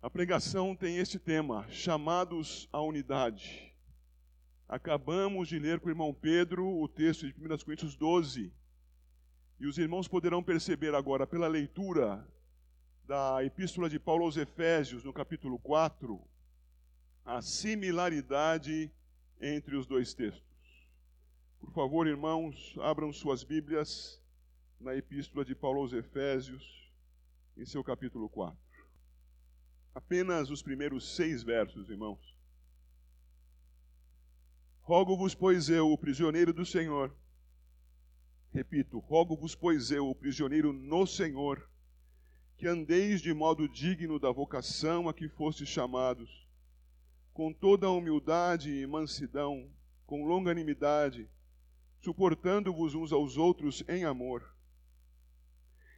A pregação tem este tema: chamados à unidade. Acabamos de ler com o irmão Pedro o texto de 1 Coríntios 12. E os irmãos poderão perceber agora, pela leitura da Epístola de Paulo aos Efésios, no capítulo 4, a similaridade entre os dois textos. Por favor, irmãos, abram suas Bíblias na Epístola de Paulo aos Efésios, em seu capítulo 4. Apenas os primeiros seis versos, irmãos. Rogo-vos, pois eu, o prisioneiro do Senhor, repito, rogo-vos, pois eu, o prisioneiro no Senhor, que andeis de modo digno da vocação a que fostes chamados, com toda a humildade e mansidão, com longanimidade, suportando-vos uns aos outros em amor,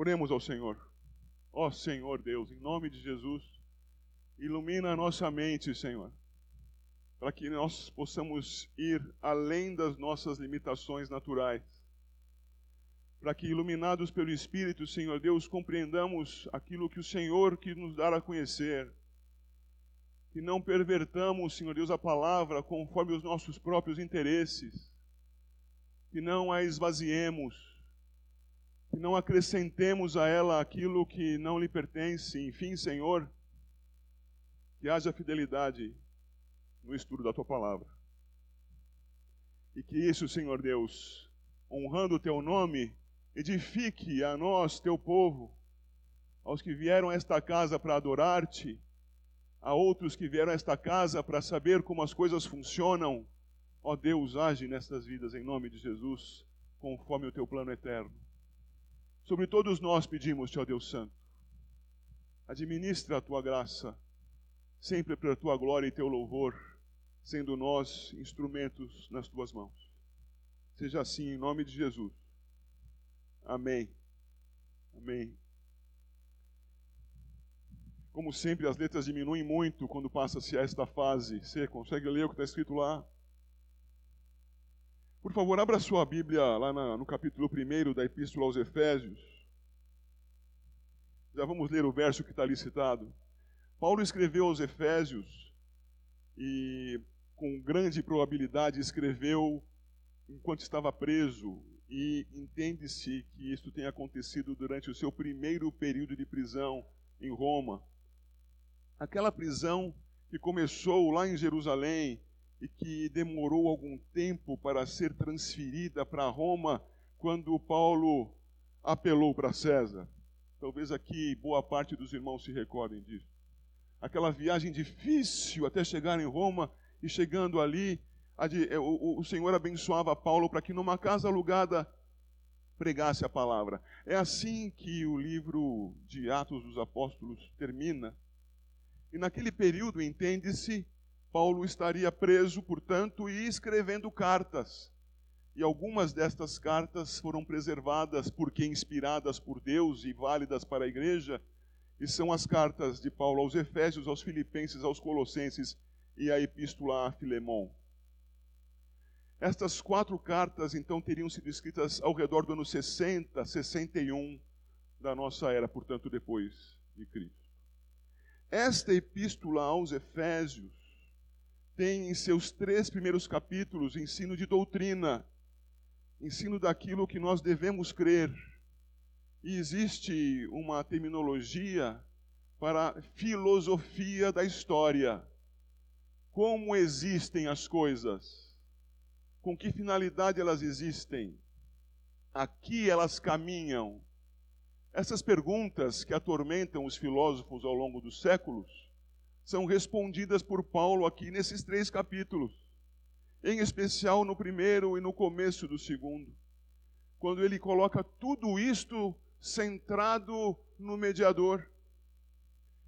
Oremos ao Senhor. Ó Senhor Deus, em nome de Jesus, ilumina a nossa mente, Senhor, para que nós possamos ir além das nossas limitações naturais. Para que, iluminados pelo Espírito, Senhor Deus, compreendamos aquilo que o Senhor quis nos dar a conhecer que não pervertamos, Senhor Deus, a palavra conforme os nossos próprios interesses, que não a esvaziemos, que não acrescentemos a ela aquilo que não lhe pertence. Enfim, Senhor, que haja fidelidade no estudo da tua palavra. E que isso, Senhor Deus, honrando o teu nome, edifique a nós, teu povo, aos que vieram a esta casa para adorar-te a outros que vieram a esta casa para saber como as coisas funcionam. Ó Deus, age nestas vidas em nome de Jesus, conforme o teu plano eterno. Sobre todos nós pedimos-te, ó Deus Santo, administra a tua graça, sempre para a tua glória e teu louvor, sendo nós instrumentos nas tuas mãos. Seja assim em nome de Jesus. Amém. Amém. Como sempre, as letras diminuem muito quando passa-se a esta fase. Você consegue ler o que está escrito lá? Por favor, abra sua Bíblia lá na, no capítulo 1 da Epístola aos Efésios. Já vamos ler o verso que está ali citado. Paulo escreveu aos Efésios e, com grande probabilidade, escreveu enquanto estava preso. E entende-se que isso tenha acontecido durante o seu primeiro período de prisão em Roma aquela prisão que começou lá em Jerusalém e que demorou algum tempo para ser transferida para Roma quando Paulo apelou para César. Talvez aqui boa parte dos irmãos se recordem disso. Aquela viagem difícil até chegar em Roma e chegando ali, é, o Senhor abençoava Paulo para que numa casa alugada pregasse a palavra. É assim que o livro de Atos dos Apóstolos termina. E naquele período, entende-se, Paulo estaria preso, portanto, e escrevendo cartas. E algumas destas cartas foram preservadas porque inspiradas por Deus e válidas para a igreja, e são as cartas de Paulo aos Efésios, aos Filipenses, aos Colossenses e a Epístola a Filemon. Estas quatro cartas, então, teriam sido escritas ao redor do ano 60, 61 da nossa era, portanto, depois de Cristo. Esta epístola aos Efésios tem em seus três primeiros capítulos ensino de doutrina, ensino daquilo que nós devemos crer. E existe uma terminologia para filosofia da história. Como existem as coisas? Com que finalidade elas existem? Aqui elas caminham essas perguntas que atormentam os filósofos ao longo dos séculos são respondidas por Paulo aqui nesses três capítulos, em especial no primeiro e no começo do segundo, quando ele coloca tudo isto centrado no mediador.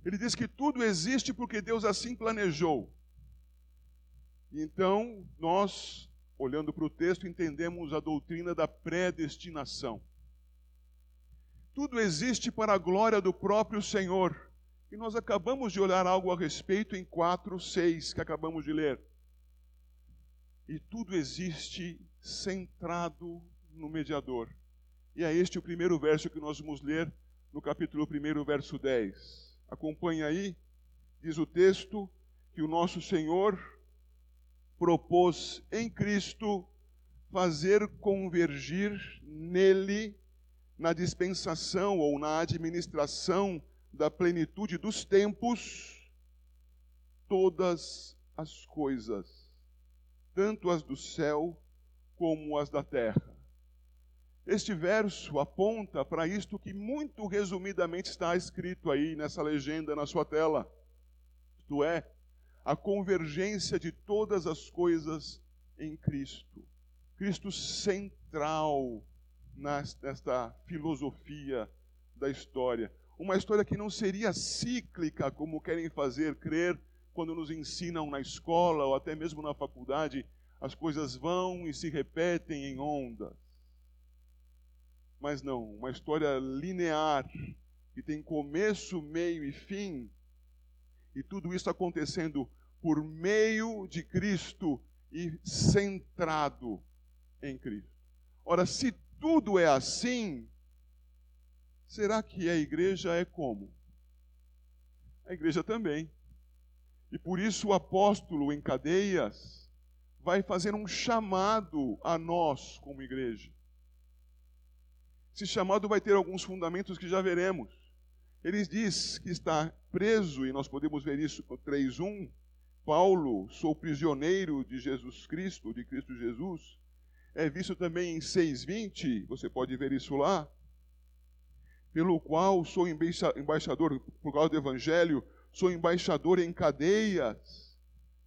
Ele diz que tudo existe porque Deus assim planejou. Então, nós, olhando para o texto, entendemos a doutrina da predestinação. Tudo existe para a glória do próprio Senhor. E nós acabamos de olhar algo a respeito em 4, 6, que acabamos de ler. E tudo existe centrado no mediador. E é este o primeiro verso que nós vamos ler no capítulo 1, verso 10. Acompanhe aí, diz o texto, que o nosso Senhor propôs em Cristo fazer convergir nele, na dispensação ou na administração da plenitude dos tempos, todas as coisas, tanto as do céu como as da terra. Este verso aponta para isto que muito resumidamente está escrito aí nessa legenda na sua tela. Isto é, a convergência de todas as coisas em Cristo. Cristo central nesta filosofia da história. Uma história que não seria cíclica, como querem fazer crer quando nos ensinam na escola ou até mesmo na faculdade. As coisas vão e se repetem em ondas. Mas não, uma história linear, que tem começo, meio e fim, e tudo isso acontecendo por meio de Cristo e centrado em Cristo. Ora, se tudo é assim, Será que a igreja é como? A igreja também. E por isso o apóstolo em cadeias vai fazer um chamado a nós como igreja. Esse chamado vai ter alguns fundamentos que já veremos. Ele diz que está preso, e nós podemos ver isso no 3.1. Paulo, sou prisioneiro de Jesus Cristo, de Cristo Jesus. É visto também em 6.20, você pode ver isso lá pelo qual sou embaixador, por causa do Evangelho, sou embaixador em cadeias,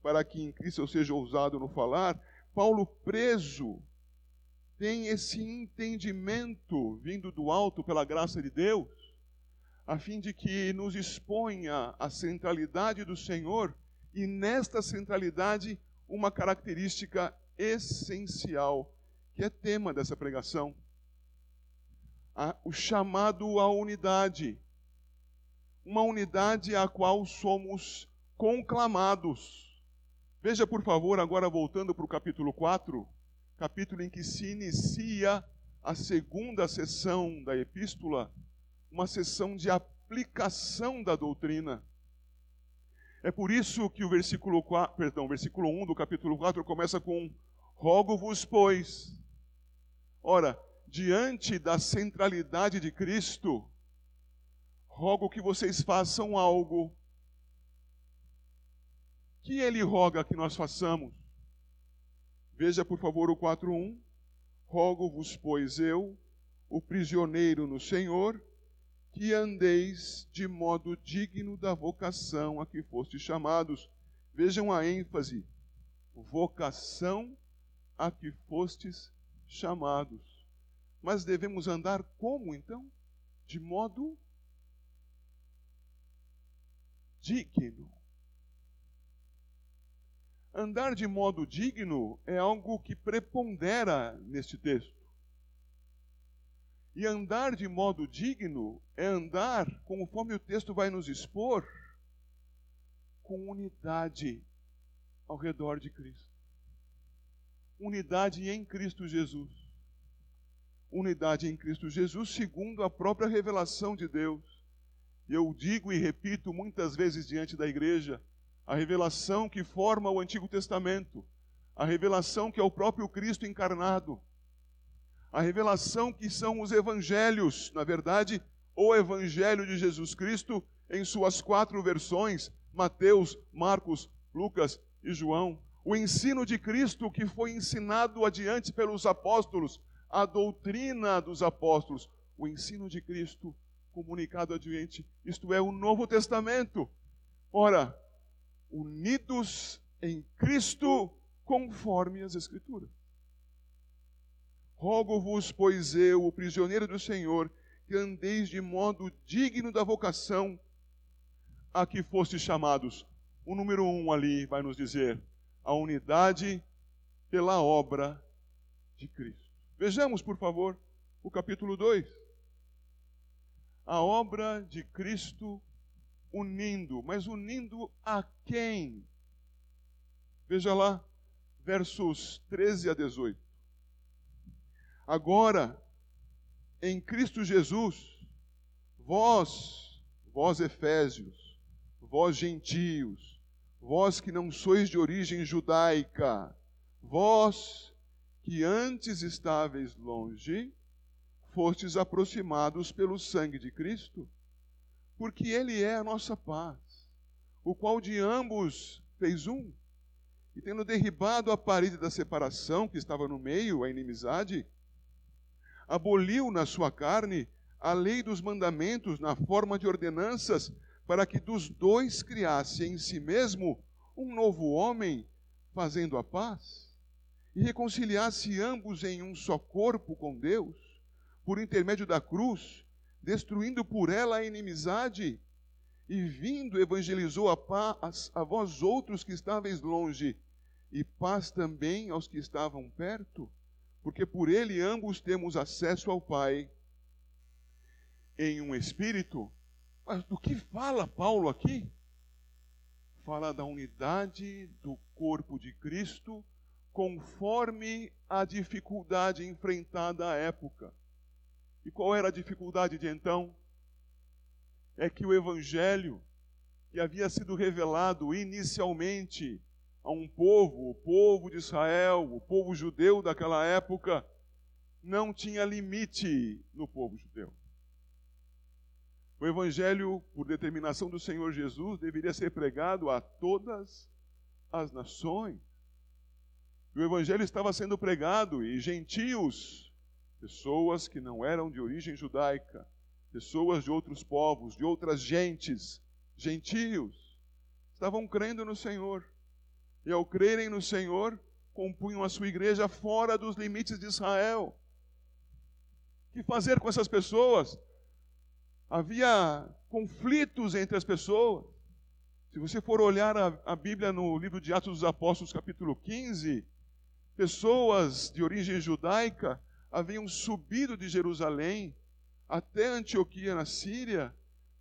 para que em Cristo eu seja ousado no falar. Paulo, preso, tem esse entendimento vindo do alto pela graça de Deus, a fim de que nos exponha a centralidade do Senhor e nesta centralidade uma característica essencial, que é tema dessa pregação a, o chamado à unidade. Uma unidade à qual somos conclamados. Veja, por favor, agora voltando para o capítulo 4, capítulo em que se inicia a segunda sessão da epístola, uma sessão de aplicação da doutrina. É por isso que o versículo 4, perdão, versículo 1 do capítulo 4 começa com rogo-vos, pois. Ora, diante da centralidade de Cristo, rogo que vocês façam algo que ele roga que nós façamos. Veja, por favor, o 4:1. Rogo-vos, pois eu, o prisioneiro no Senhor, que andeis de modo digno da vocação a que fostes chamados. Vejam a ênfase. Vocação a que fostes chamados. Mas devemos andar como então? De modo digno. Andar de modo digno é algo que prepondera neste texto. E andar de modo digno é andar, conforme o texto vai nos expor, com unidade ao redor de Cristo. Unidade em Cristo Jesus unidade em Cristo Jesus, segundo a própria revelação de Deus. Eu digo e repito muitas vezes diante da igreja, a revelação que forma o Antigo Testamento, a revelação que é o próprio Cristo encarnado, a revelação que são os evangelhos, na verdade, o evangelho de Jesus Cristo em suas quatro versões, Mateus, Marcos, Lucas e João. O ensino de Cristo que foi ensinado adiante pelos apóstolos, a doutrina dos apóstolos, o ensino de Cristo comunicado adiante, isto é, o Novo Testamento. Ora, unidos em Cristo conforme as Escrituras. Rogo-vos, pois eu, o prisioneiro do Senhor, que andeis de modo digno da vocação a que foste chamados. O número um ali vai nos dizer a unidade pela obra de Cristo. Vejamos, por favor, o capítulo 2. A obra de Cristo unindo, mas unindo a quem? Veja lá, versos 13 a 18. Agora, em Cristo Jesus, vós, vós Efésios, vós gentios, vós que não sois de origem judaica, vós que antes estáveis longe, fostes aproximados pelo sangue de Cristo, porque Ele é a nossa paz, o qual de ambos fez um, e tendo derribado a parede da separação que estava no meio, a inimizade, aboliu na sua carne a lei dos mandamentos na forma de ordenanças, para que dos dois criasse em si mesmo um novo homem, fazendo a paz, e reconciliasse ambos em um só corpo com Deus, por intermédio da cruz, destruindo por ela a inimizade, e vindo evangelizou a paz a vós outros que estáveis longe, e paz também aos que estavam perto porque por ele ambos temos acesso ao Pai em um espírito. Mas do que fala Paulo aqui? Fala da unidade do corpo de Cristo conforme a dificuldade enfrentada à época. E qual era a dificuldade de então? É que o evangelho que havia sido revelado inicialmente a um povo, o povo de Israel, o povo judeu daquela época, não tinha limite no povo judeu. O Evangelho, por determinação do Senhor Jesus, deveria ser pregado a todas as nações. O Evangelho estava sendo pregado e gentios, pessoas que não eram de origem judaica, pessoas de outros povos, de outras gentes, gentios, estavam crendo no Senhor e ao crerem no Senhor, compunham a sua igreja fora dos limites de Israel. O que fazer com essas pessoas? Havia conflitos entre as pessoas. Se você for olhar a, a Bíblia no livro de Atos dos Apóstolos, capítulo 15, pessoas de origem judaica haviam subido de Jerusalém até Antioquia, na Síria,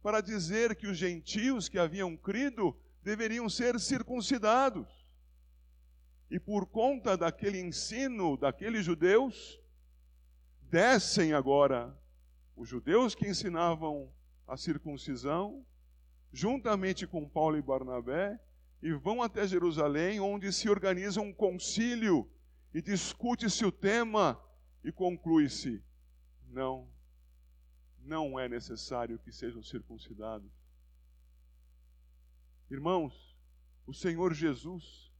para dizer que os gentios que haviam crido deveriam ser circuncidados. E por conta daquele ensino daqueles judeus, descem agora os judeus que ensinavam a circuncisão, juntamente com Paulo e Barnabé, e vão até Jerusalém, onde se organiza um concílio e discute-se o tema e conclui-se: não, não é necessário que sejam circuncidados. Irmãos, o Senhor Jesus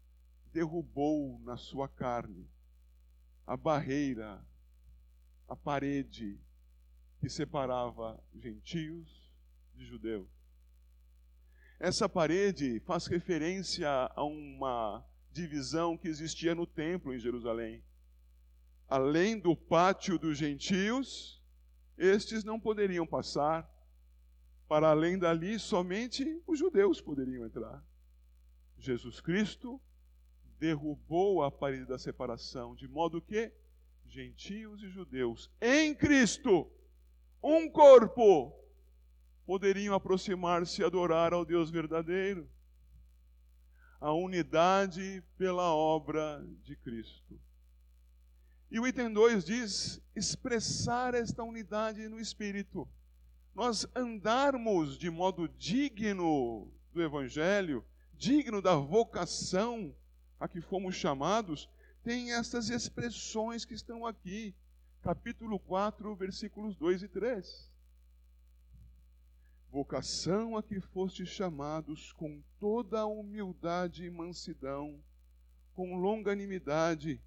derrubou na sua carne a barreira, a parede que separava gentios de judeus. Essa parede faz referência a uma divisão que existia no templo em Jerusalém. Além do pátio dos gentios, estes não poderiam passar. Para além dali, somente os judeus poderiam entrar. Jesus Cristo derrubou a parede da separação, de modo que gentios e judeus em Cristo, um corpo, poderiam aproximar-se e adorar ao Deus verdadeiro. A unidade pela obra de Cristo. E o item 2 diz: expressar esta unidade no Espírito. Nós andarmos de modo digno do Evangelho, digno da vocação a que fomos chamados, tem essas expressões que estão aqui. Capítulo 4, versículos 2 e 3. Vocação a que fostes chamados com toda a humildade e mansidão, com longanimidade,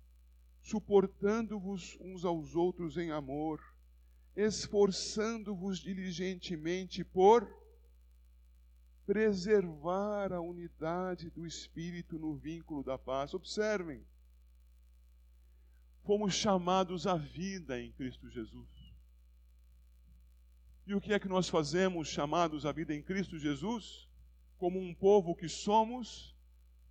suportando-vos uns aos outros em amor, esforçando-vos diligentemente por preservar a unidade do Espírito no vínculo da paz. Observem, fomos chamados à vida em Cristo Jesus. E o que é que nós fazemos chamados à vida em Cristo Jesus? como um povo que somos,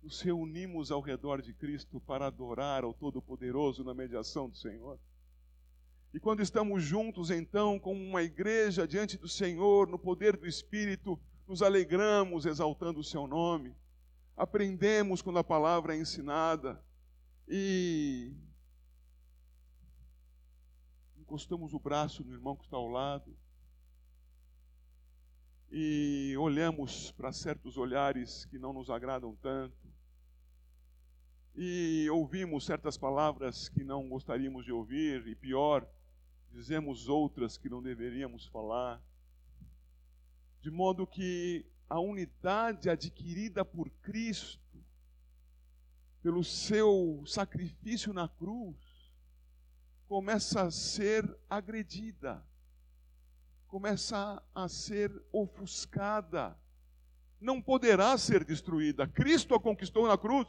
nos reunimos ao redor de Cristo para adorar ao Todo-Poderoso na mediação do Senhor. E quando estamos juntos, então, como uma igreja diante do Senhor, no poder do Espírito, nos alegramos exaltando o Seu nome, aprendemos quando a palavra é ensinada e encostamos o braço no irmão que está ao lado e olhamos para certos olhares que não nos agradam tanto. E ouvimos certas palavras que não gostaríamos de ouvir, e pior, dizemos outras que não deveríamos falar, de modo que a unidade adquirida por Cristo, pelo seu sacrifício na cruz, começa a ser agredida, começa a ser ofuscada, não poderá ser destruída. Cristo a conquistou na cruz.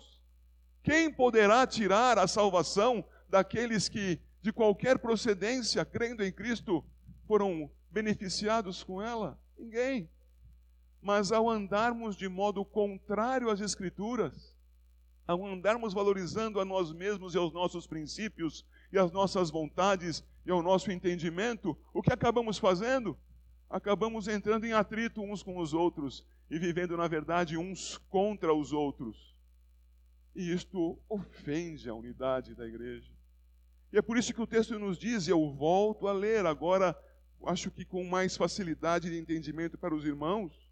Quem poderá tirar a salvação daqueles que, de qualquer procedência, crendo em Cristo, foram beneficiados com ela? Ninguém. Mas ao andarmos de modo contrário às Escrituras, ao andarmos valorizando a nós mesmos e aos nossos princípios e às nossas vontades e ao nosso entendimento, o que acabamos fazendo? Acabamos entrando em atrito uns com os outros e vivendo, na verdade, uns contra os outros. E isto ofende a unidade da igreja. E é por isso que o texto nos diz, e eu volto a ler agora, acho que com mais facilidade de entendimento para os irmãos,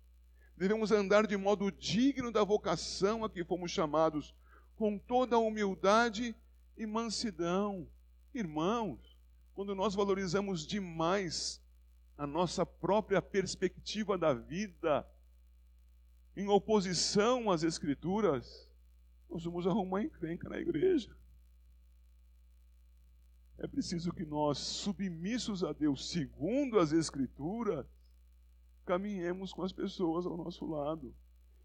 devemos andar de modo digno da vocação a que fomos chamados, com toda a humildade e mansidão. Irmãos, quando nós valorizamos demais a nossa própria perspectiva da vida, em oposição às Escrituras, nós vamos arrumar encrenca na igreja. É preciso que nós, submissos a Deus, segundo as Escrituras, caminhemos com as pessoas ao nosso lado.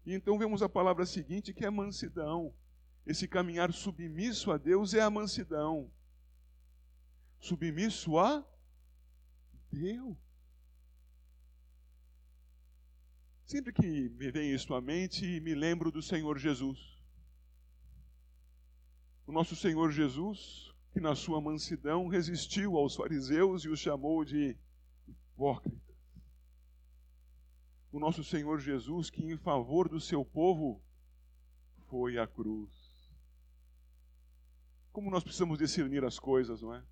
E então vemos a palavra seguinte, que é mansidão. Esse caminhar submisso a Deus é a mansidão. Submisso a Deus. Sempre que me vem isso à mente, me lembro do Senhor Jesus o nosso Senhor Jesus, que na sua mansidão resistiu aos fariseus e os chamou de hipócritas. O nosso Senhor Jesus, que em favor do seu povo foi à cruz. Como nós precisamos discernir as coisas, não é?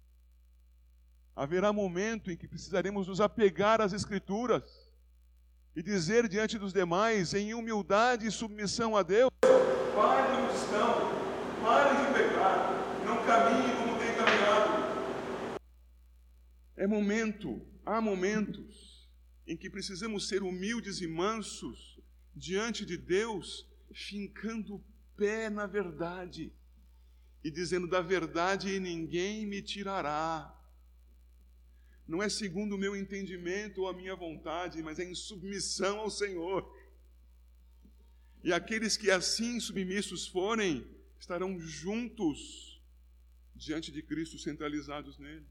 Haverá momento em que precisaremos nos apegar às Escrituras e dizer diante dos demais, em humildade e submissão a Deus: Pai, onde estão? Pare de pecar, não caminhe como tem caminhado. É momento, há momentos em que precisamos ser humildes e mansos diante de Deus, fincando o pé na verdade e dizendo: da verdade ninguém me tirará. Não é segundo o meu entendimento ou a minha vontade, mas é em submissão ao Senhor. E aqueles que assim submissos forem, estarão juntos diante de Cristo, centralizados nele.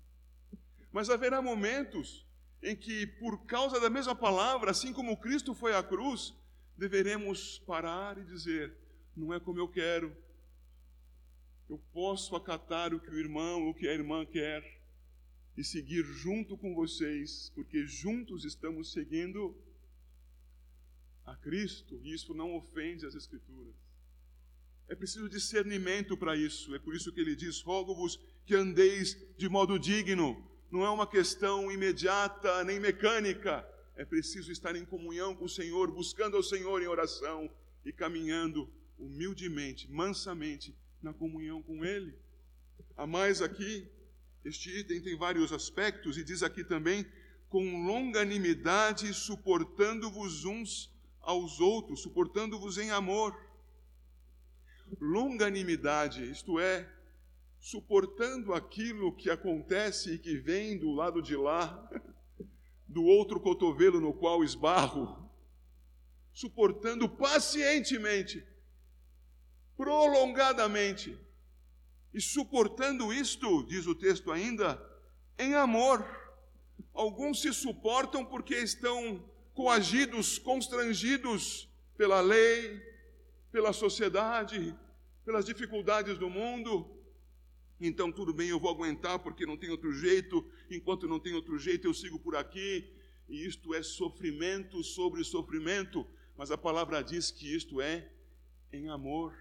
Mas haverá momentos em que, por causa da mesma palavra, assim como Cristo foi à cruz, deveremos parar e dizer: não é como eu quero, eu posso acatar o que o irmão, o que a irmã quer e seguir junto com vocês, porque juntos estamos seguindo a Cristo, e isso não ofende as Escrituras. É preciso discernimento para isso. É por isso que ele diz: rogo-vos que andeis de modo digno. Não é uma questão imediata nem mecânica. É preciso estar em comunhão com o Senhor, buscando ao Senhor em oração e caminhando humildemente, mansamente na comunhão com Ele. A mais aqui, este item tem vários aspectos e diz aqui também: com longanimidade, suportando-vos uns aos outros, suportando-vos em amor. Longanimidade, isto é, suportando aquilo que acontece e que vem do lado de lá, do outro cotovelo no qual esbarro, suportando pacientemente, prolongadamente, e suportando isto, diz o texto ainda, em amor. Alguns se suportam porque estão coagidos, constrangidos pela lei, pela sociedade, pelas dificuldades do mundo. Então, tudo bem, eu vou aguentar porque não tem outro jeito. Enquanto não tem outro jeito, eu sigo por aqui. E isto é sofrimento sobre sofrimento. Mas a palavra diz que isto é em amor.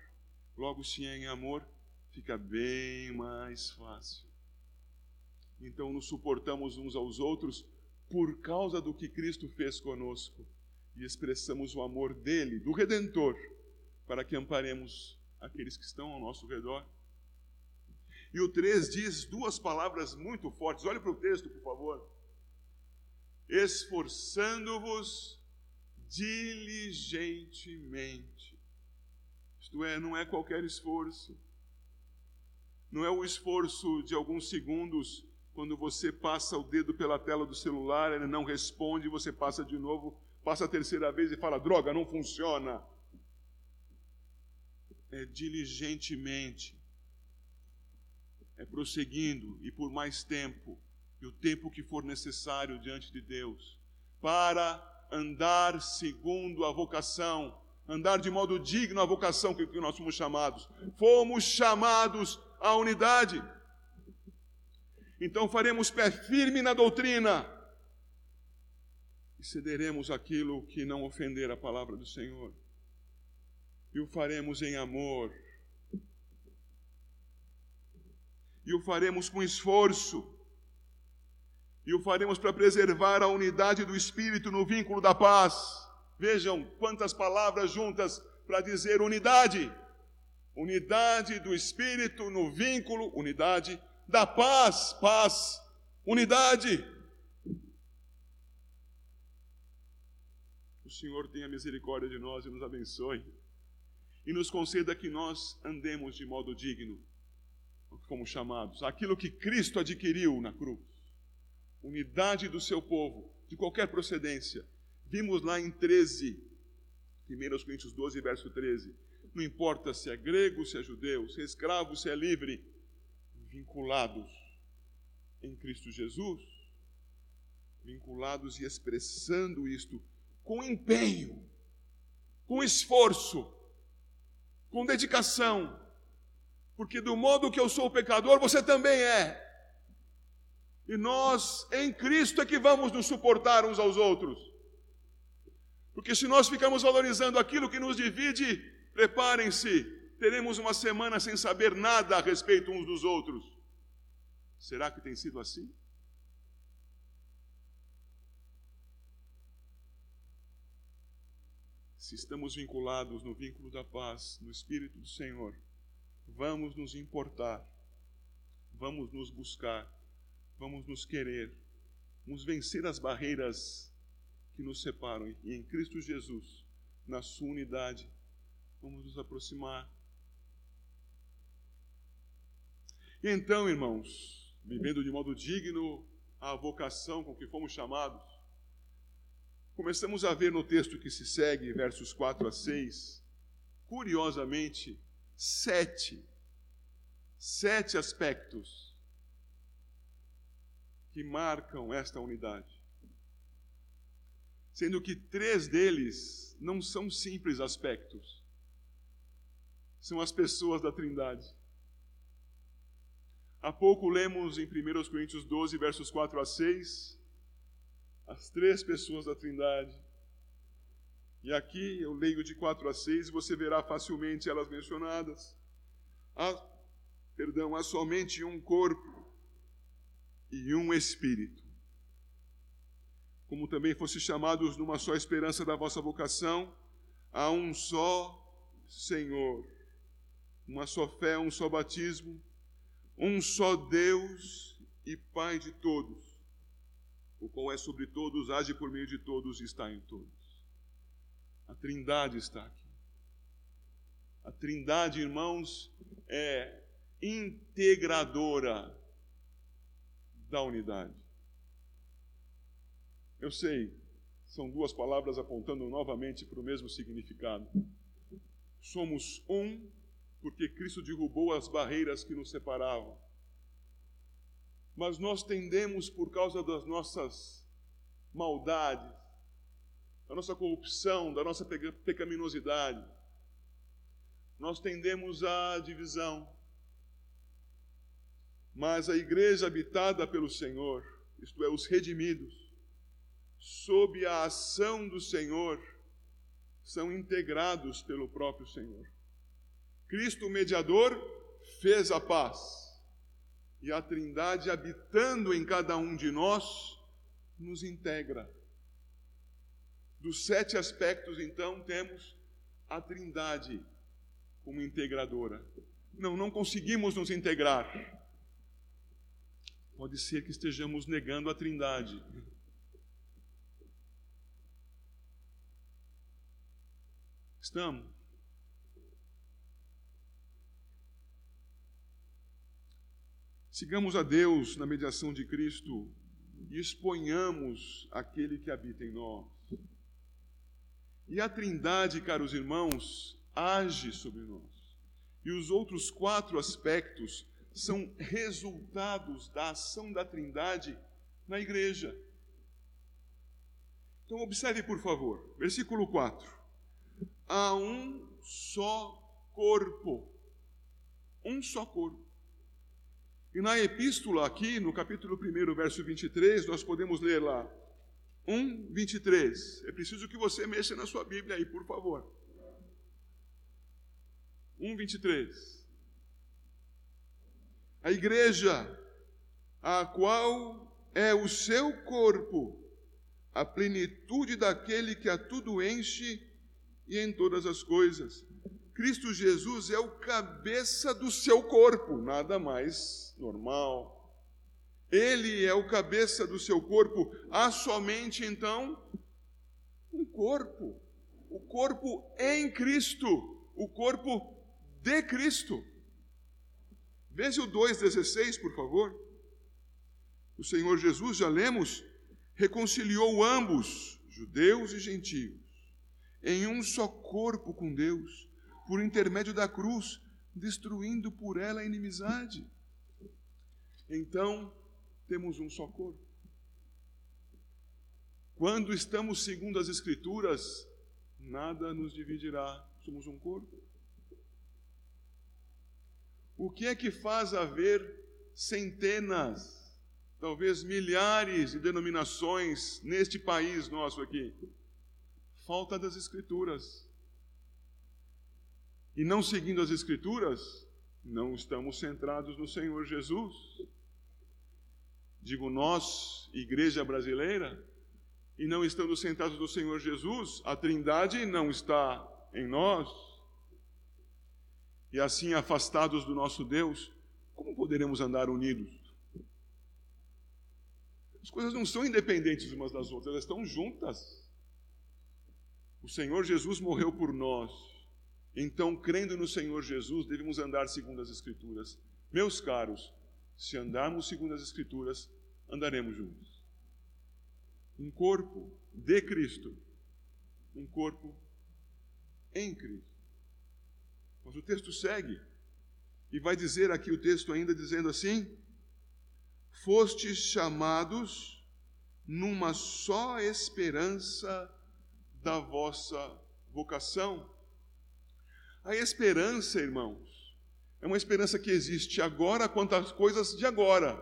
Logo, se é em amor, fica bem mais fácil. Então, nos suportamos uns aos outros por causa do que Cristo fez conosco e expressamos o amor dele, do Redentor, para que amparemos aqueles que estão ao nosso redor. E o 3 diz duas palavras muito fortes. Olhe para o texto, por favor. Esforçando-vos diligentemente. Isto é, não é qualquer esforço. Não é o esforço de alguns segundos quando você passa o dedo pela tela do celular, ele não responde, você passa de novo, passa a terceira vez e fala: droga, não funciona. É diligentemente, é prosseguindo e por mais tempo, e o tempo que for necessário diante de Deus, para andar segundo a vocação, andar de modo digno a vocação que nós fomos chamados. Fomos chamados à unidade. Então faremos pé firme na doutrina e cederemos aquilo que não ofender a palavra do Senhor. E o faremos em amor. E o faremos com esforço. E o faremos para preservar a unidade do Espírito no vínculo da paz. Vejam quantas palavras juntas para dizer unidade. Unidade do Espírito no vínculo, unidade da paz, paz, unidade. O Senhor tenha misericórdia de nós e nos abençoe. E nos conceda que nós andemos de modo digno, como chamados, aquilo que Cristo adquiriu na cruz. Unidade do seu povo, de qualquer procedência. Vimos lá em 13, 1 Coríntios 12, verso 13. Não importa se é grego, se é judeu, se é escravo, se é livre vinculados em Cristo Jesus, vinculados e expressando isto com empenho, com esforço, com dedicação, porque do modo que eu sou pecador, você também é. E nós, em Cristo, é que vamos nos suportar uns aos outros. Porque se nós ficamos valorizando aquilo que nos divide, preparem-se, teremos uma semana sem saber nada a respeito uns dos outros. Será que tem sido assim? Se estamos vinculados no vínculo da paz, no Espírito do Senhor, vamos nos importar, vamos nos buscar, vamos nos querer, vamos vencer as barreiras que nos separam e em Cristo Jesus, na Sua unidade, vamos nos aproximar Então, irmãos, vivendo de modo digno a vocação com que fomos chamados, começamos a ver no texto que se segue, versos 4 a 6, curiosamente, sete, sete aspectos que marcam esta unidade. Sendo que três deles não são simples aspectos, são as pessoas da Trindade. Há pouco lemos em 1 Coríntios 12, versos 4 a 6, as três pessoas da Trindade. E aqui eu leio de 4 a 6 e você verá facilmente elas mencionadas. Há, perdão, há somente um corpo e um espírito. Como também fosse chamados numa só esperança da vossa vocação, há um só Senhor, uma só fé, um só batismo um só Deus e Pai de todos, o qual é sobre todos, age por meio de todos e está em todos. A Trindade está aqui. A Trindade, irmãos, é integradora da unidade. Eu sei, são duas palavras apontando novamente para o mesmo significado. Somos um porque Cristo derrubou as barreiras que nos separavam. Mas nós tendemos, por causa das nossas maldades, da nossa corrupção, da nossa pecaminosidade, nós tendemos à divisão. Mas a igreja habitada pelo Senhor, isto é, os redimidos, sob a ação do Senhor, são integrados pelo próprio Senhor. Cristo, o mediador, fez a paz. E a Trindade, habitando em cada um de nós, nos integra. Dos sete aspectos, então, temos a Trindade como integradora. Não, não conseguimos nos integrar. Pode ser que estejamos negando a Trindade. Estamos. Sigamos a Deus na mediação de Cristo e exponhamos aquele que habita em nós. E a Trindade, caros irmãos, age sobre nós. E os outros quatro aspectos são resultados da ação da Trindade na igreja. Então, observe, por favor, versículo 4. Há um só corpo. Um só corpo. E na epístola, aqui no capítulo 1, verso 23, nós podemos ler lá. 1, 23. É preciso que você mexa na sua Bíblia aí, por favor. 1, 23. A igreja, a qual é o seu corpo, a plenitude daquele que a tudo enche e em todas as coisas. Cristo Jesus é o cabeça do seu corpo, nada mais normal. Ele é o cabeça do seu corpo. Há somente então um corpo. O corpo em Cristo, o corpo de Cristo. Veja o 2,16, por favor. O Senhor Jesus, já lemos, reconciliou ambos, judeus e gentios, em um só corpo com Deus, por intermédio da cruz, destruindo por ela a inimizade. Então, temos um só corpo. Quando estamos segundo as Escrituras, nada nos dividirá, somos um corpo. O que é que faz haver centenas, talvez milhares de denominações neste país nosso aqui? Falta das Escrituras. E não seguindo as Escrituras, não estamos centrados no Senhor Jesus. Digo nós, igreja brasileira, e não estando sentados no Senhor Jesus, a Trindade não está em nós e assim afastados do nosso Deus, como poderemos andar unidos? As coisas não são independentes umas das outras, elas estão juntas. O Senhor Jesus morreu por nós. Então, crendo no Senhor Jesus, devemos andar segundo as Escrituras. Meus caros, se andarmos segundo as Escrituras, andaremos juntos. Um corpo de Cristo, um corpo em Cristo. Mas o texto segue e vai dizer aqui o texto ainda dizendo assim: Fostes chamados numa só esperança da vossa vocação. A esperança, irmãos, é uma esperança que existe agora quanto às coisas de agora.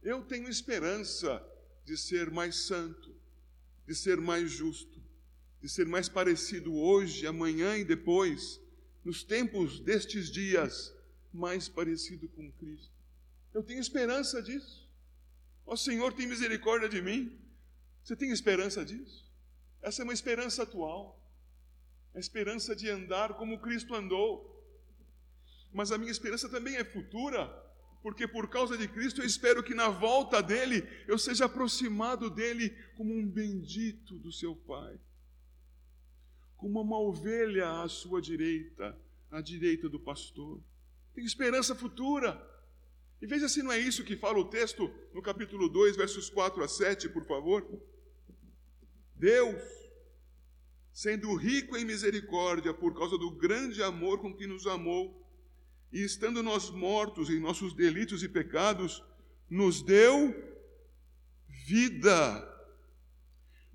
Eu tenho esperança de ser mais santo, de ser mais justo, de ser mais parecido hoje, amanhã e depois nos tempos destes dias, mais parecido com Cristo. Eu tenho esperança disso. Ó Senhor, tem misericórdia de mim. Você tem esperança disso? Essa é uma esperança atual. A esperança de andar como Cristo andou. Mas a minha esperança também é futura, porque por causa de Cristo eu espero que na volta dele eu seja aproximado dele como um bendito do seu Pai como uma ovelha à sua direita, à direita do pastor. Tem esperança futura. E veja se não é isso que fala o texto no capítulo 2, versos 4 a 7, por favor. Deus, sendo rico em misericórdia por causa do grande amor com que nos amou, e estando nós mortos em nossos delitos e pecados, nos deu vida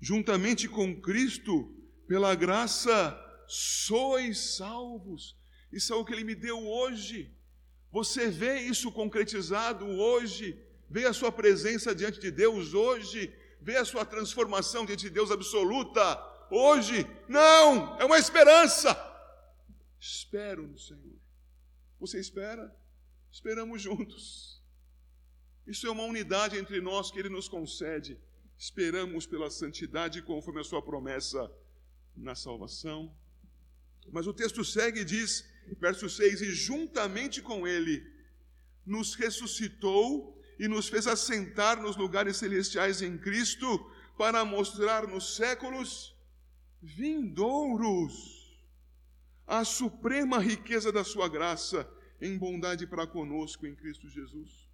juntamente com Cristo, pela graça, sois salvos. Isso é o que Ele me deu hoje. Você vê isso concretizado hoje, vê a sua presença diante de Deus hoje, vê a sua transformação diante de Deus absoluta hoje. Não, é uma esperança. Espero no Senhor. Você espera? Esperamos juntos. Isso é uma unidade entre nós que Ele nos concede. Esperamos pela santidade conforme a Sua promessa na salvação. Mas o texto segue e diz, verso 6: E juntamente com Ele nos ressuscitou e nos fez assentar nos lugares celestiais em Cristo, para mostrar nos séculos vindouros a suprema riqueza da Sua graça em bondade para conosco em Cristo Jesus.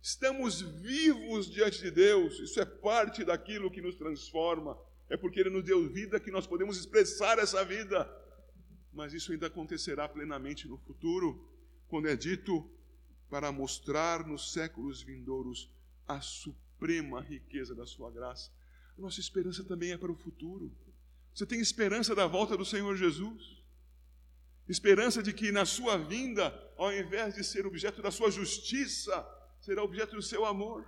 Estamos vivos diante de Deus, isso é parte daquilo que nos transforma, é porque Ele nos deu vida que nós podemos expressar essa vida. Mas isso ainda acontecerá plenamente no futuro, quando é dito para mostrar nos séculos vindouros a suprema riqueza da Sua graça. Nossa esperança também é para o futuro. Você tem esperança da volta do Senhor Jesus? Esperança de que na sua vinda, ao invés de ser objeto da sua justiça, será objeto do seu amor.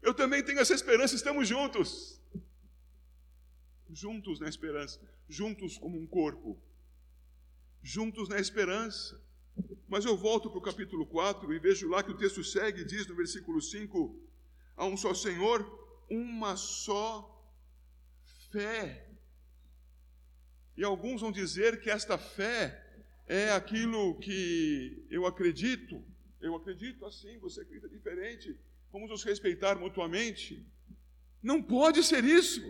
Eu também tenho essa esperança, estamos juntos. Juntos na esperança, juntos como um corpo, juntos na esperança. Mas eu volto para o capítulo 4 e vejo lá que o texto segue, diz no versículo 5: há um só Senhor, uma só fé. E alguns vão dizer que esta fé é aquilo que eu acredito, eu acredito assim, você acredita diferente, vamos nos respeitar mutuamente. Não pode ser isso.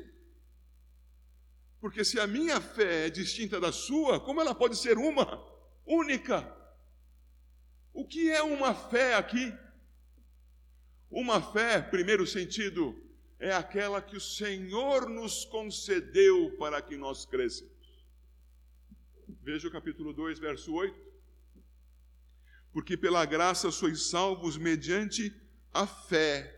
Porque se a minha fé é distinta da sua, como ela pode ser uma, única? O que é uma fé aqui? Uma fé, primeiro sentido, é aquela que o Senhor nos concedeu para que nós crescemos. Veja o capítulo 2, verso 8 porque pela graça sois salvos mediante a fé.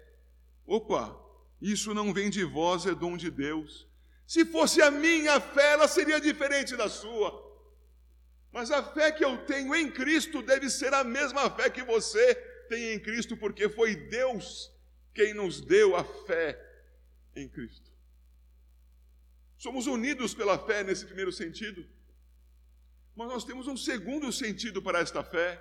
Opa, isso não vem de vós, é dom de Deus. Se fosse a minha fé, ela seria diferente da sua. Mas a fé que eu tenho em Cristo deve ser a mesma fé que você tem em Cristo, porque foi Deus quem nos deu a fé em Cristo. Somos unidos pela fé nesse primeiro sentido, mas nós temos um segundo sentido para esta fé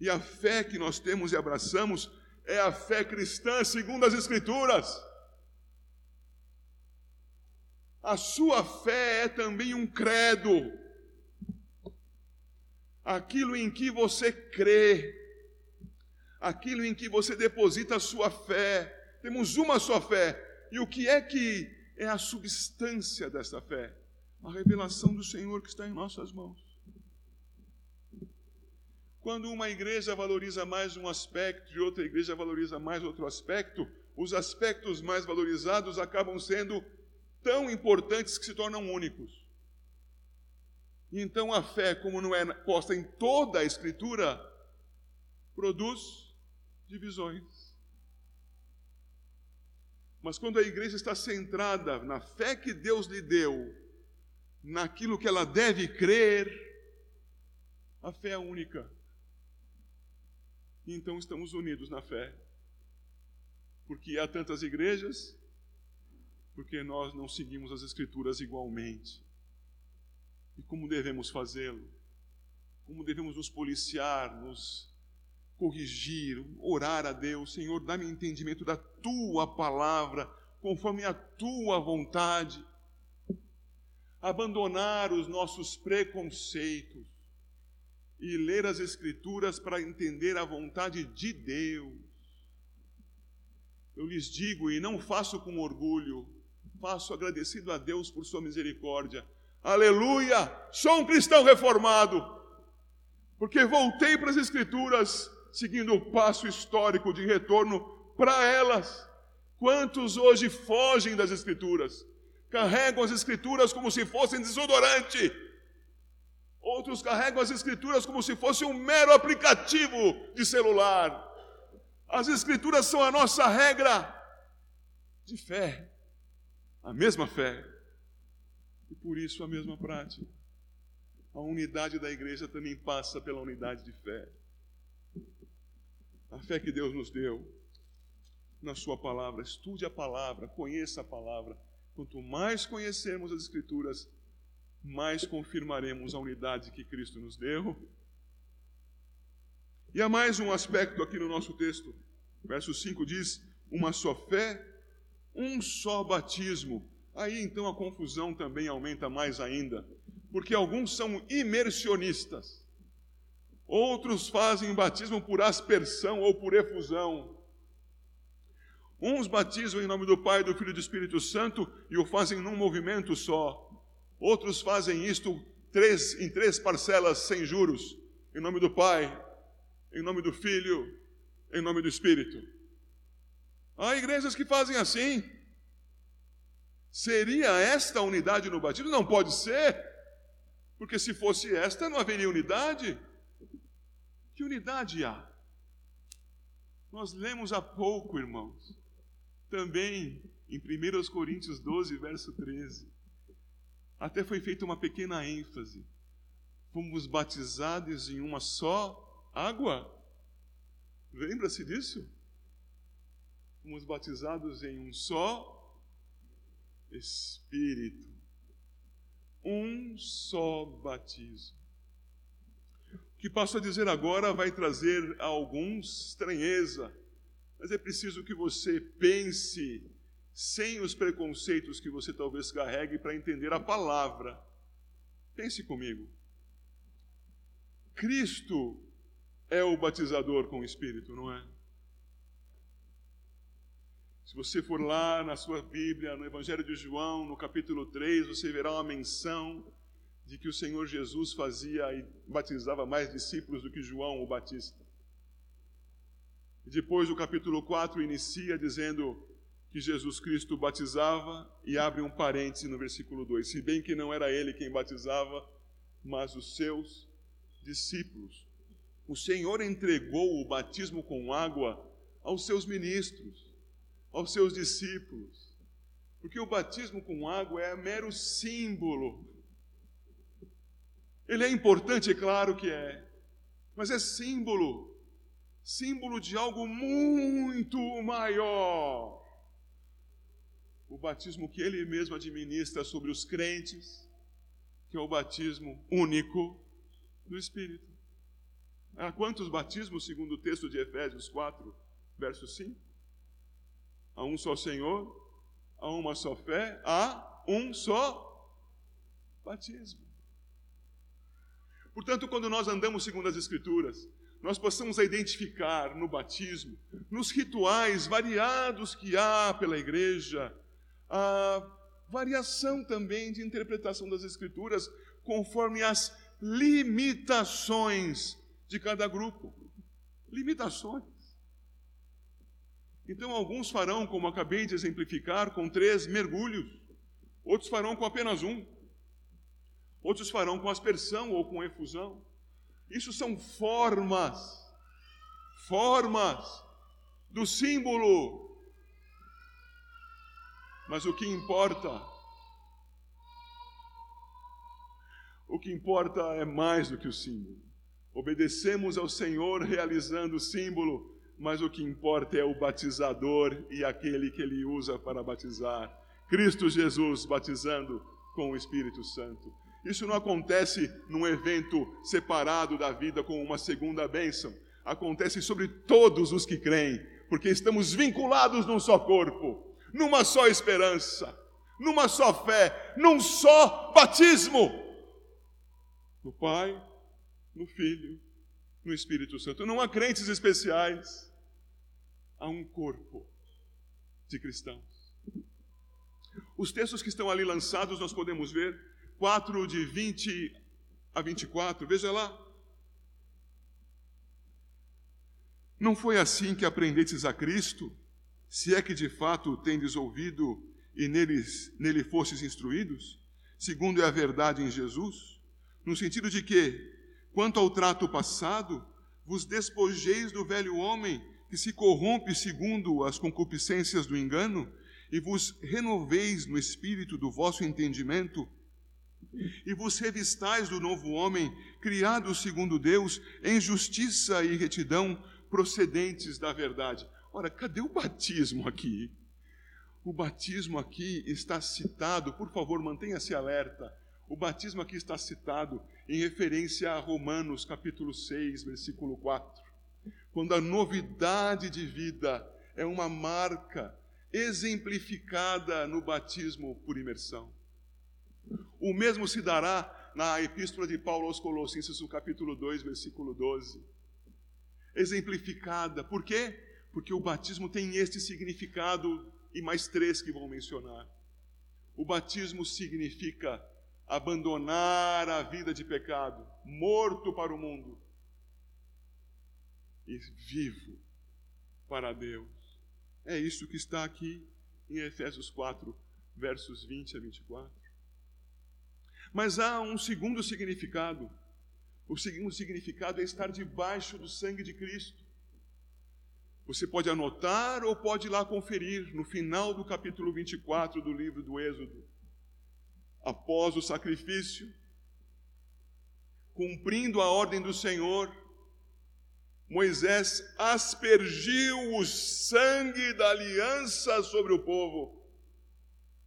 e a fé que nós temos e abraçamos é a fé cristã segundo as Escrituras. A sua fé é também um credo. Aquilo em que você crê, aquilo em que você deposita a sua fé. Temos uma só fé. E o que é que é a substância dessa fé? A revelação do Senhor que está em nossas mãos. Quando uma igreja valoriza mais um aspecto e outra igreja valoriza mais outro aspecto, os aspectos mais valorizados acabam sendo tão importantes que se tornam únicos. Então a fé, como não é posta em toda a Escritura, produz divisões. Mas quando a igreja está centrada na fé que Deus lhe deu, naquilo que ela deve crer, a fé é única então estamos unidos na fé. Porque há tantas igrejas, porque nós não seguimos as Escrituras igualmente. E como devemos fazê-lo? Como devemos nos policiar, nos corrigir, orar a Deus, Senhor, dá-me entendimento da tua palavra, conforme a tua vontade. Abandonar os nossos preconceitos, e ler as Escrituras para entender a vontade de Deus. Eu lhes digo, e não faço com orgulho, faço agradecido a Deus por Sua misericórdia. Aleluia! Sou um cristão reformado, porque voltei para as Escrituras, seguindo o passo histórico de retorno para elas. Quantos hoje fogem das Escrituras? Carregam as Escrituras como se fossem desodorante Outros carregam as escrituras como se fosse um mero aplicativo de celular. As escrituras são a nossa regra de fé, a mesma fé e por isso a mesma prática. A unidade da igreja também passa pela unidade de fé. A fé que Deus nos deu na Sua palavra. Estude a palavra, conheça a palavra. Quanto mais conhecermos as Escrituras, mais confirmaremos a unidade que Cristo nos deu. E há mais um aspecto aqui no nosso texto. Verso 5 diz: uma só fé, um só batismo. Aí então a confusão também aumenta mais ainda, porque alguns são imersionistas, outros fazem batismo por aspersão ou por efusão. Uns batizam em nome do Pai, do Filho e do Espírito Santo e o fazem num movimento só. Outros fazem isto três, em três parcelas sem juros, em nome do Pai, em nome do Filho, em nome do Espírito. Há igrejas que fazem assim. Seria esta unidade no batismo? Não pode ser, porque se fosse esta, não haveria unidade. Que unidade há? Nós lemos há pouco, irmãos, também em 1 Coríntios 12, verso 13. Até foi feita uma pequena ênfase. Fomos batizados em uma só água. Lembra-se disso? Fomos batizados em um só Espírito. Um só batismo. Que passo a dizer agora vai trazer a alguns estranheza, mas é preciso que você pense sem os preconceitos que você talvez carregue para entender a palavra. Pense comigo. Cristo é o batizador com o Espírito, não é? Se você for lá na sua Bíblia, no Evangelho de João, no capítulo 3, você verá uma menção de que o Senhor Jesus fazia e batizava mais discípulos do que João o Batista. E depois o capítulo 4 inicia dizendo que Jesus Cristo batizava e abre um parêntese no versículo 2. Se bem que não era ele quem batizava, mas os seus discípulos. O Senhor entregou o batismo com água aos seus ministros aos seus discípulos. Porque o batismo com água é mero símbolo. Ele é importante, é claro que é, mas é símbolo símbolo de algo muito maior. O batismo que ele mesmo administra sobre os crentes, que é o batismo único do Espírito. Há quantos batismos, segundo o texto de Efésios 4, verso 5? Há um só Senhor, há uma só fé, há um só batismo. Portanto, quando nós andamos segundo as Escrituras, nós possamos identificar no batismo, nos rituais variados que há pela igreja, a variação também de interpretação das Escrituras conforme as limitações de cada grupo. Limitações. Então, alguns farão, como acabei de exemplificar, com três mergulhos, outros farão com apenas um, outros farão com aspersão ou com efusão. Isso são formas, formas do símbolo. Mas o que importa, o que importa é mais do que o símbolo. Obedecemos ao Senhor realizando o símbolo mas o que importa é o batizador e aquele que ele usa para batizar. Cristo Jesus batizando com o Espírito Santo. Isso não acontece num evento separado da vida com uma segunda bênção. Acontece sobre todos os que creem, porque estamos vinculados num só corpo, numa só esperança, numa só fé, num só batismo. No Pai, no Filho, no Espírito Santo. Não há crentes especiais a um corpo de cristãos. Os textos que estão ali lançados nós podemos ver, 4 de 20 a 24, veja lá. Não foi assim que aprendestes a Cristo, se é que de fato tendes ouvido e neles, nele fostes instruídos, segundo é a verdade em Jesus, no sentido de que, quanto ao trato passado, vos despojeis do velho homem que se corrompe segundo as concupiscências do engano, e vos renoveis no espírito do vosso entendimento, e vos revistais do novo homem, criado segundo Deus, em justiça e retidão, procedentes da verdade. Ora, cadê o batismo aqui? O batismo aqui está citado, por favor, mantenha-se alerta. O batismo aqui está citado em referência a Romanos capítulo 6, versículo 4. Quando a novidade de vida é uma marca exemplificada no batismo por imersão. O mesmo se dará na epístola de Paulo aos Colossenses, no capítulo 2, versículo 12. Exemplificada. Por quê? Porque o batismo tem este significado e mais três que vão mencionar. O batismo significa abandonar a vida de pecado, morto para o mundo e vivo para Deus. É isso que está aqui em Efésios 4, versos 20 a 24. Mas há um segundo significado. O segundo significado é estar debaixo do sangue de Cristo. Você pode anotar ou pode ir lá conferir no final do capítulo 24 do livro do Êxodo. Após o sacrifício, cumprindo a ordem do Senhor, Moisés aspergiu o sangue da aliança sobre o povo.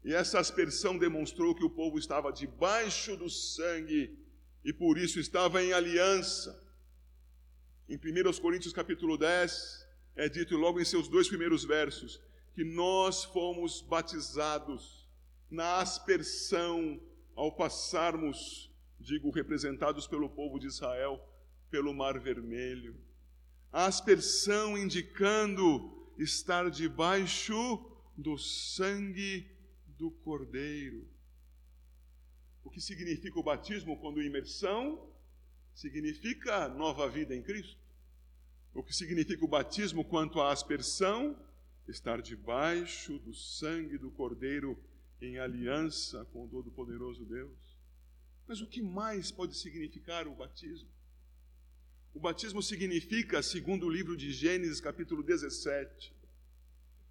E essa aspersão demonstrou que o povo estava debaixo do sangue e por isso estava em aliança. Em 1 Coríntios capítulo 10, é dito logo em seus dois primeiros versos que nós fomos batizados na aspersão ao passarmos, digo, representados pelo povo de Israel, pelo Mar Vermelho a aspersão indicando estar debaixo do sangue do Cordeiro. O que significa o batismo quando imersão? Significa nova vida em Cristo. O que significa o batismo quanto à aspersão? Estar debaixo do sangue do Cordeiro em aliança com o Todo-Poderoso Deus. Mas o que mais pode significar o batismo? O batismo significa, segundo o livro de Gênesis, capítulo 17,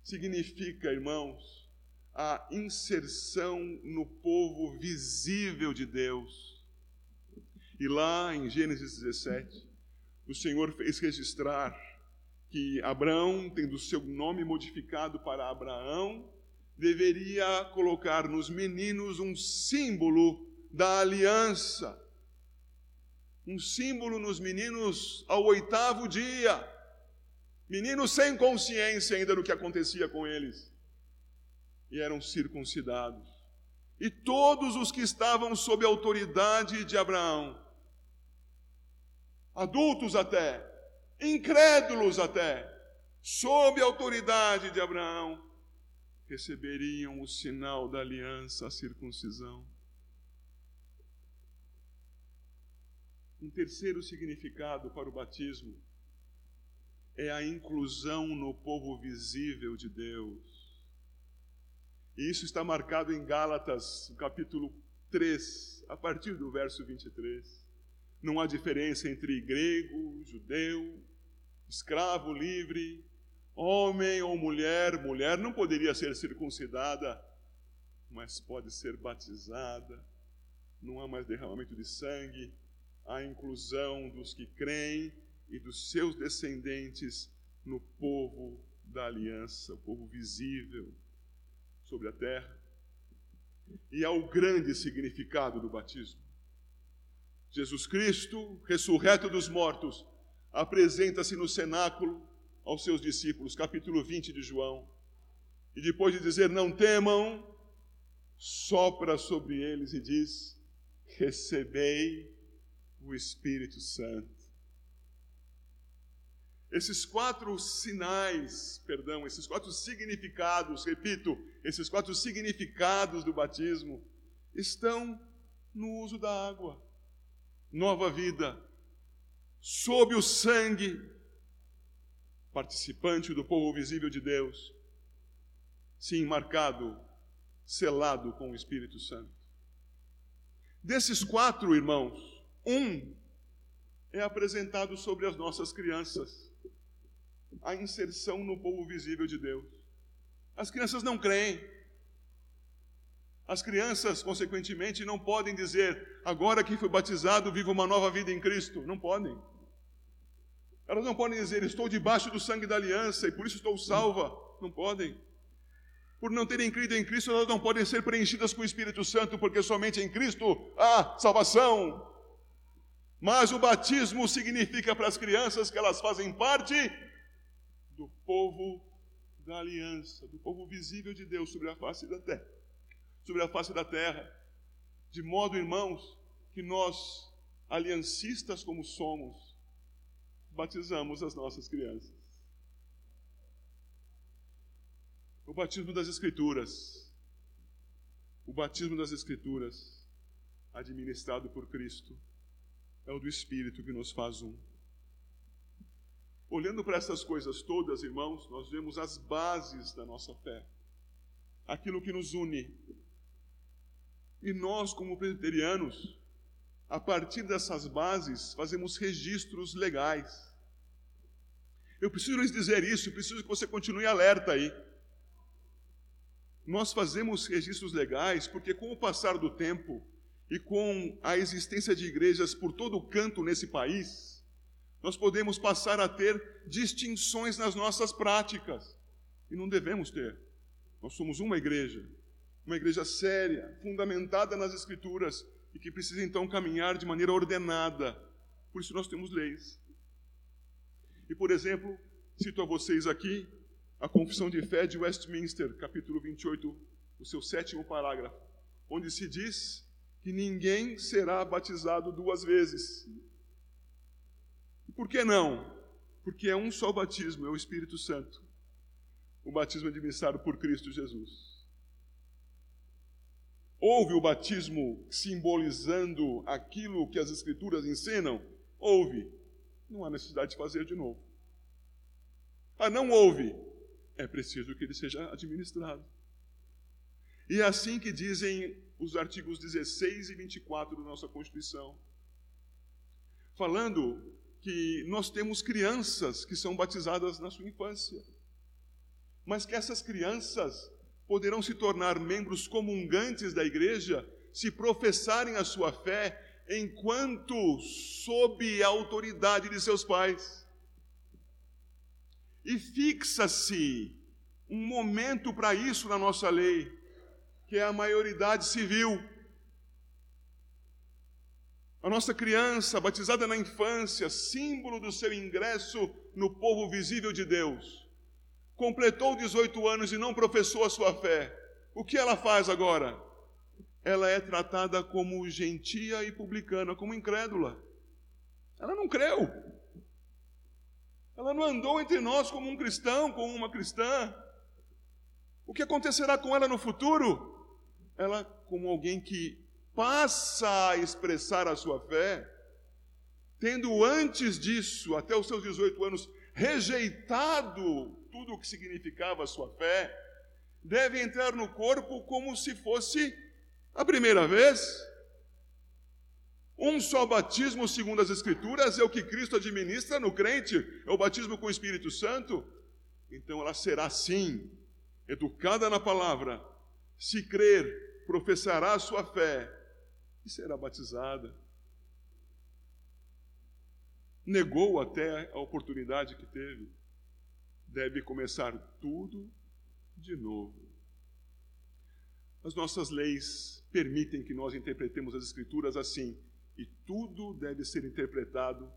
significa, irmãos, a inserção no povo visível de Deus. E lá em Gênesis 17, o Senhor fez registrar que Abraão, tendo seu nome modificado para Abraão, deveria colocar nos meninos um símbolo da aliança um símbolo nos meninos ao oitavo dia. Meninos sem consciência ainda do que acontecia com eles. E eram circuncidados. E todos os que estavam sob a autoridade de Abraão, adultos até, incrédulos até, sob a autoridade de Abraão, receberiam o sinal da aliança, a circuncisão. Um terceiro significado para o batismo é a inclusão no povo visível de Deus. E isso está marcado em Gálatas, capítulo 3, a partir do verso 23. Não há diferença entre grego, judeu, escravo, livre, homem ou mulher. Mulher não poderia ser circuncidada, mas pode ser batizada. Não há mais derramamento de sangue a inclusão dos que creem e dos seus descendentes no povo da aliança, o povo visível sobre a terra. E ao grande significado do batismo. Jesus Cristo, ressurreto dos mortos, apresenta-se no cenáculo aos seus discípulos, capítulo 20 de João. E depois de dizer: Não temam, sopra sobre eles e diz: Recebei o Espírito Santo. Esses quatro sinais, perdão, esses quatro significados, repito, esses quatro significados do batismo estão no uso da água. Nova vida, sob o sangue, participante do povo visível de Deus, sim, marcado, selado com o Espírito Santo. Desses quatro irmãos, um é apresentado sobre as nossas crianças, a inserção no povo visível de Deus. As crianças não creem. As crianças, consequentemente, não podem dizer, agora que fui batizado, vivo uma nova vida em Cristo. Não podem. Elas não podem dizer, estou debaixo do sangue da aliança e por isso estou salva. Não podem. Por não terem crido em Cristo, elas não podem ser preenchidas com o Espírito Santo, porque somente em Cristo há salvação. Mas o batismo significa para as crianças que elas fazem parte do povo da aliança, do povo visível de Deus sobre a face da terra sobre a face da terra. De modo, irmãos, que nós, aliancistas como somos, batizamos as nossas crianças. O batismo das Escrituras. O batismo das Escrituras, administrado por Cristo, é o do Espírito que nos faz um. Olhando para essas coisas todas, irmãos, nós vemos as bases da nossa fé, aquilo que nos une, e nós, como presbiterianos, a partir dessas bases, fazemos registros legais. Eu preciso lhes dizer isso, preciso que você continue alerta aí. Nós fazemos registros legais porque, com o passar do tempo e com a existência de igrejas por todo o canto nesse país, nós podemos passar a ter distinções nas nossas práticas. E não devemos ter. Nós somos uma igreja uma igreja séria, fundamentada nas Escrituras e que precisa então caminhar de maneira ordenada. Por isso nós temos leis. E, por exemplo, cito a vocês aqui a Confissão de Fé de Westminster, capítulo 28, o seu sétimo parágrafo, onde se diz que ninguém será batizado duas vezes. Por que não? Porque é um só batismo, é o Espírito Santo. O batismo administrado por Cristo Jesus. Houve o batismo simbolizando aquilo que as Escrituras ensinam? Houve. Não há necessidade de fazer de novo. Ah, não houve. É preciso que ele seja administrado. E é assim que dizem os artigos 16 e 24 da nossa Constituição. Falando que nós temos crianças que são batizadas na sua infância, mas que essas crianças poderão se tornar membros comungantes da igreja se professarem a sua fé enquanto sob a autoridade de seus pais. E fixa-se um momento para isso na nossa lei, que é a maioridade civil. A nossa criança, batizada na infância, símbolo do seu ingresso no povo visível de Deus, completou 18 anos e não professou a sua fé, o que ela faz agora? Ela é tratada como gentia e publicana, como incrédula. Ela não creu. Ela não andou entre nós como um cristão, como uma cristã. O que acontecerá com ela no futuro? Ela, como alguém que passa a expressar a sua fé, tendo antes disso, até os seus 18 anos, rejeitado tudo o que significava a sua fé, deve entrar no corpo como se fosse a primeira vez. Um só batismo, segundo as Escrituras, é o que Cristo administra no crente, é o batismo com o Espírito Santo. Então ela será sim, educada na palavra, se crer, professará a sua fé e será batizada. Negou até a oportunidade que teve deve começar tudo de novo. As nossas leis permitem que nós interpretemos as Escrituras assim, e tudo deve ser interpretado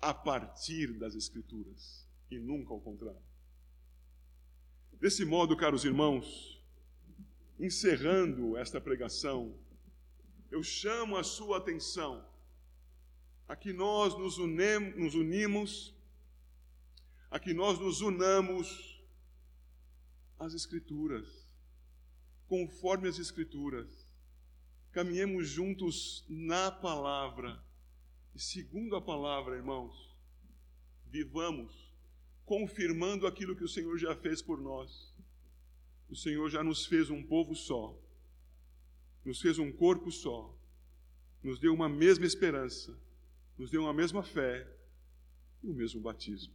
a partir das Escrituras, e nunca ao contrário. Desse modo, caros irmãos, encerrando esta pregação, eu chamo a sua atenção a que nós nos, unem, nos unimos a que nós nos unamos às Escrituras, conforme as Escrituras, caminhemos juntos na palavra, e segundo a palavra, irmãos, vivamos confirmando aquilo que o Senhor já fez por nós. O Senhor já nos fez um povo só, nos fez um corpo só, nos deu uma mesma esperança, nos deu uma mesma fé e o mesmo batismo.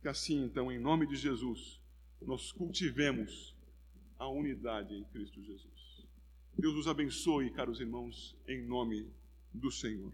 Que assim, então, em nome de Jesus, nós cultivemos a unidade em Cristo Jesus. Deus nos abençoe, caros irmãos, em nome do Senhor.